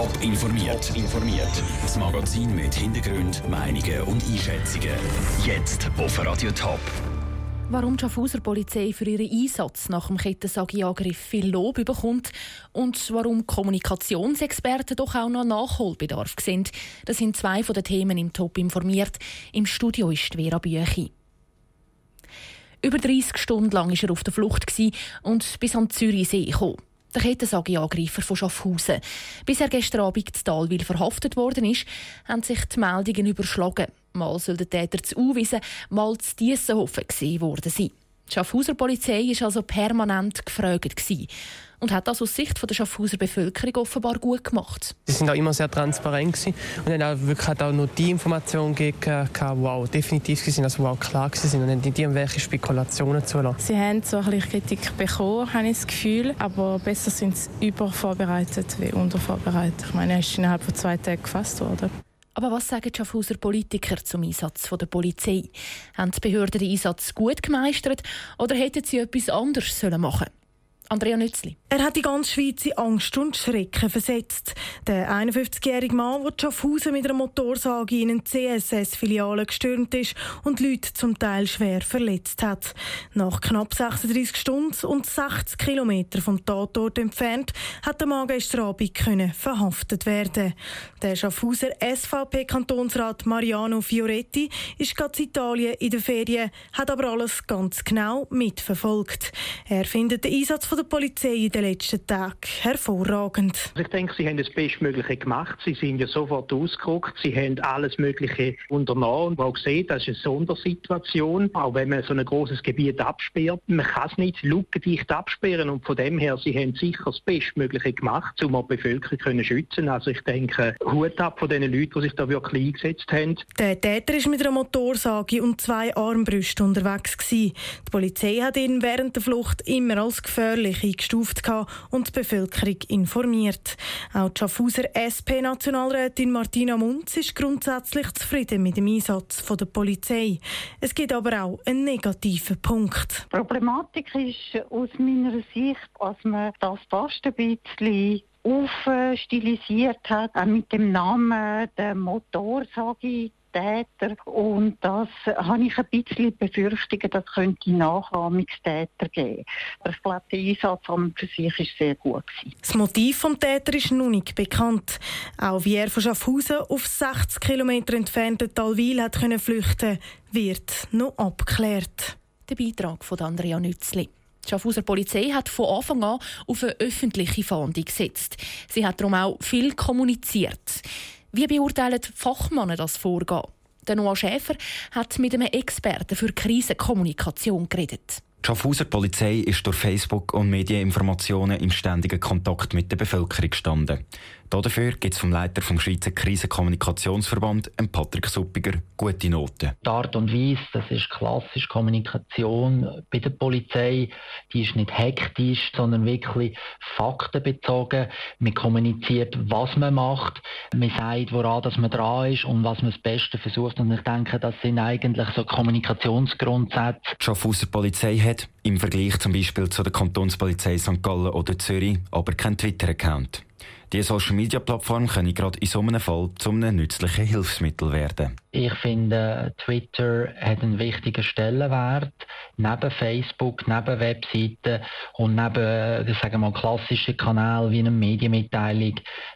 Top informiert. informiert. Das Magazin mit Hintergrund, Meinungen und Einschätzungen. Jetzt auf Radio Top. Warum die Schaffhauser Polizei für ihren Einsatz nach dem Kettensagi-Angriff viel Lob bekommt und warum Kommunikationsexperten doch auch noch Nachholbedarf sind, das sind zwei von den Themen im Top informiert. Im Studio ist Vera Büchi. Über 30 Stunden lang war er auf der Flucht und bis an Zürichsee gekommen. Der Kettensagi-Angreifer von Schaffhausen. Bis er gestern Abend in Talwil verhaftet worden ist, haben sich die Meldungen überschlagen. Mal soll der Täter zu Uwiesen, mal zu Diessenhofen gesehen worden sein. Die Schaffhauser Polizei war also permanent gefragt und hat das aus Sicht der Schaffhauser Bevölkerung offenbar gut gemacht. Sie sind auch immer sehr transparent gewesen und haben auch wirklich auch nur die Informationen gegeben, die auch definitiv waren, also die auch klar waren und nicht irgendwelche Spekulationen zulassen. Sie haben so ein bisschen Kritik bekommen, habe ich das Gefühl, aber besser sind sie übervorbereitet wie untervorbereitet. Ich meine, er ist innerhalb von zwei Tagen gefasst worden. Aber was sagen die Schaffhauser Politiker zum Einsatz der Polizei? Haben die Behörden den Einsatz gut gemeistert oder hätten sie etwas anderes machen sollen? Andrea Nützli. Er hat die ganze Schweiz in Angst und Schrecken versetzt. Der 51-jährige Mann, der Schaffhausen mit einer Motorsage in eine CSS-Filiale gestürmt ist und Leute zum Teil schwer verletzt hat. Nach knapp 36 Stunden und 60 Kilometern vom Tatort entfernt hat der Mann gestern Abend können verhaftet werden. Der Schaffhauser SVP-Kantonsrat Mariano Fioretti ist gerade in Italien in den Ferien, hat aber alles ganz genau mitverfolgt. Er findet den Einsatz von der Polizei in den letzten Tagen hervorragend. Ich denke, sie haben das Bestmögliche gemacht. Sie sind ja sofort ausgerückt. Sie haben alles Mögliche unternommen auch gesehen, das ist eine Sondersituation. Auch wenn man so ein großes Gebiet absperrt, man kann es nicht lukendicht absperren und von dem her, sie haben sicher das Bestmögliche gemacht, um die Bevölkerung zu schützen. Also ich denke, Hut ab von den Leuten, die sich da wirklich eingesetzt haben. Der Täter ist mit einer Motorsage und zwei Armbrüsten unterwegs gewesen. Die Polizei hat ihn während der Flucht immer als gefährlich gefährlich eingestuft und die Bevölkerung informiert. Auch die Schaffhauser SP-Nationalrätin Martina Munz ist grundsätzlich zufrieden mit dem Einsatz der Polizei. Es gibt aber auch einen negativen Punkt. Die Problematik ist aus meiner Sicht, dass man das fast ein bisschen aufstilisiert hat, auch mit dem Namen der Motorsage Täter. Und das habe ich ein bisschen befürchtet, das könnte Nachahmungstäter geben. Aber ich glaube, der Einsatz an für sich ist sehr gut gewesen. Das Motiv des Täters ist noch nicht bekannt. Auch wie er von Schaffhausen auf 60 Kilometer entfernten Talwil hat können flüchten, wird noch abgeklärt. Der Beitrag von Andrea Nützli. Die Schaffhauser Polizei hat von Anfang an auf eine öffentliche Fahndung gesetzt. Sie hat darum auch viel kommuniziert. Wie beurteilen Fachmänner das Vorgehen? Der Noah Schäfer hat mit einem Experten für Krisenkommunikation geredet. Die Schaffhauser Polizei ist durch Facebook und Medieninformationen im ständigen Kontakt mit der Bevölkerung gestanden. Dafür gibt es vom Leiter vom Schweizer Krisenkommunikationsverband, Patrick Suppiger, gute Noten. Die Art und Weise, das ist klassisch Kommunikation bei der Polizei, die ist nicht hektisch, sondern wirklich faktenbezogen. Man kommuniziert, was man macht, man sagt, woran dass man dran ist und was man das Beste versucht. Und ich denke, das sind eigentlich so Kommunikationsgrundsätze. Die Schaffhauser Polizei hat im Vergleich zum Beispiel zu der Kantonspolizei St. Gallen oder Zürich aber keinen Twitter-Account. Die Social Media Plattform können gerade in so einem Fall zu einem nützlichen Hilfsmittel werden. Ich finde, Twitter hat einen wichtigen Stellenwert. Neben Facebook, neben Webseiten und neben, sagen wir mal, klassischen Kanälen wie einer Medienmitteilung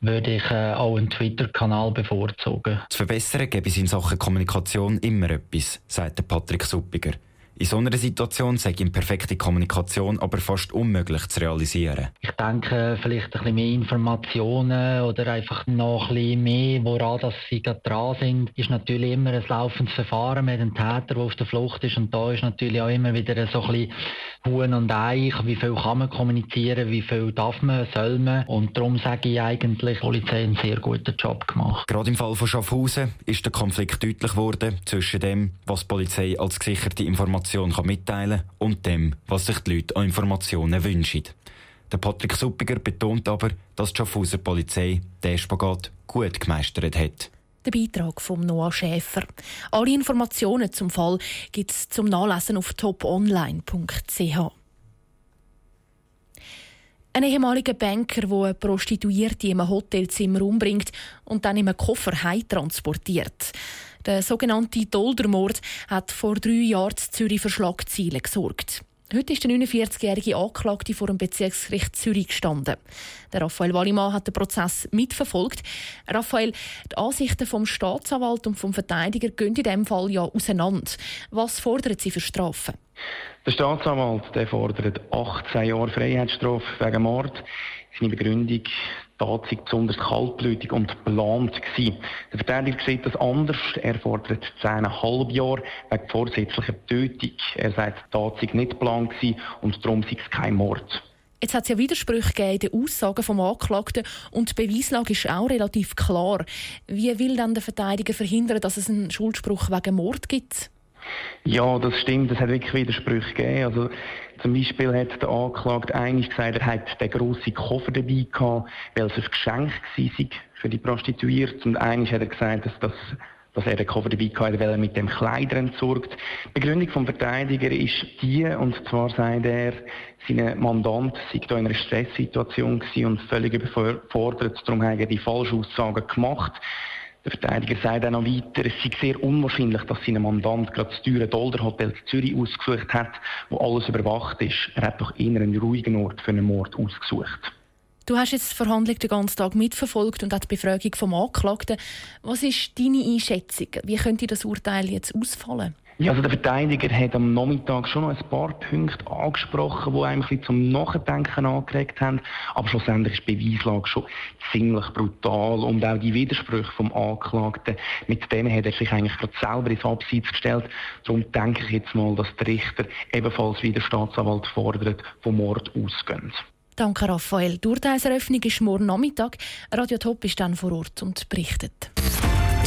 würde ich äh, auch einen Twitter-Kanal bevorzugen. Zu verbessern gäbe es in Sachen Kommunikation immer etwas, sagt Patrick Suppiger. In so einer Situation sei ihm perfekte Kommunikation aber fast unmöglich zu realisieren. Ich denke, vielleicht ein bisschen mehr Informationen oder einfach noch ein bisschen mehr, woran dass sie gerade dran sind, ist natürlich immer ein laufendes Verfahren mit dem Täter, der auf der Flucht ist. Und da ist natürlich auch immer wieder so ein bisschen Huhn und Eich. Wie viel kann man kommunizieren, wie viel darf man, soll man. Und darum sage ich eigentlich, die Polizei einen sehr guten Job gemacht. Gerade im Fall von Schaffhausen ist der Konflikt deutlich geworden zwischen dem, was die Polizei als gesicherte Information Information mitteilen kann und dem, was sich die Leute an Informationen wünschen. Der Patrick Suppiger betont aber, dass die Schaffhauser Polizei den Spagat gut gemeistert hat. Der Beitrag von Noah Schäfer. Alle Informationen zum Fall gibt es zum Nachlesen auf toponline.ch. Ein ehemaliger Banker, der eine Prostituierte in einem Hotelzimmer umbringt und dann in einem Koffer heim transportiert. Der sogenannte Doldermord hat vor drei Jahren in Zürich für Schlagzeilen gesorgt. Heute ist der 49-jährige Anklagte vor dem Bezirksgericht Zürich gestanden. Der Raphael Wallimann hat den Prozess mitverfolgt. Raphael, die Ansichten vom Staatsanwalt und vom Verteidiger gehen in diesem Fall ja auseinander. Was fordern Sie für Strafen? Der Staatsanwalt der fordert 18 Jahre Freiheitsstrafe wegen Mord. Seine Begründung, sei besonders kaltblütig und geplant. Der Verteidiger sieht das anders. Er fordert 10,5 Jahre wegen vorsätzlicher Tötung. Er sagt, die Tat nicht geplant und darum sei es kein Mord. Jetzt hat es ja Widersprüche gegeben in den Aussagen vom Anklagten und die Beweislage ist auch relativ klar. Wie will dann der Verteidiger verhindern, dass es einen Schuldspruch wegen Mord gibt? Ja, das stimmt. Es hat wirklich Widersprüche gegeben. Also, zum Beispiel hat der Anklagte eigentlich gesagt, er hat den grossen Koffer dabei gehabt, weil es ein Geschenk war für die Prostituierte. Und eigentlich hat er gesagt, dass, das, dass er den Koffer dabei hatte, weil er mit dem Kleider entsorgt. Die Begründung vom Verteidiger ist die, und zwar sagt er, sein Mandant sei da in einer Stresssituation und völlig überfordert. Darum hat er die falschen Aussagen gemacht. Der Verteidiger sagt auch noch weiter, es sei sehr unwahrscheinlich, dass sein Mandant gerade das teure Dolderhotel in Zürich ausgesucht hat, wo alles überwacht ist. Er hat doch eher einen ruhigen Ort für einen Mord ausgesucht. Du hast jetzt die Verhandlung den ganzen Tag mitverfolgt und auch die Befragung vom Angeklagten. Was ist deine Einschätzung? Wie könnte das Urteil jetzt ausfallen? Ja, also der Verteidiger hat am Nachmittag schon noch ein paar Punkte angesprochen, die einem ein zum Nachdenken angeregt haben. Aber schlussendlich ist die Beweislage schon ziemlich brutal und auch die Widersprüche vom Anklagten, mit denen hat er sich eigentlich gerade selber ins Abseits gestellt. Darum denke ich jetzt mal, dass der Richter ebenfalls wie der Staatsanwalt fordert, vom Mord ausgehen. Danke, Raphael. Die Urteilseröffnung ist morgen Nachmittag. Radio Top ist dann vor Ort und berichtet.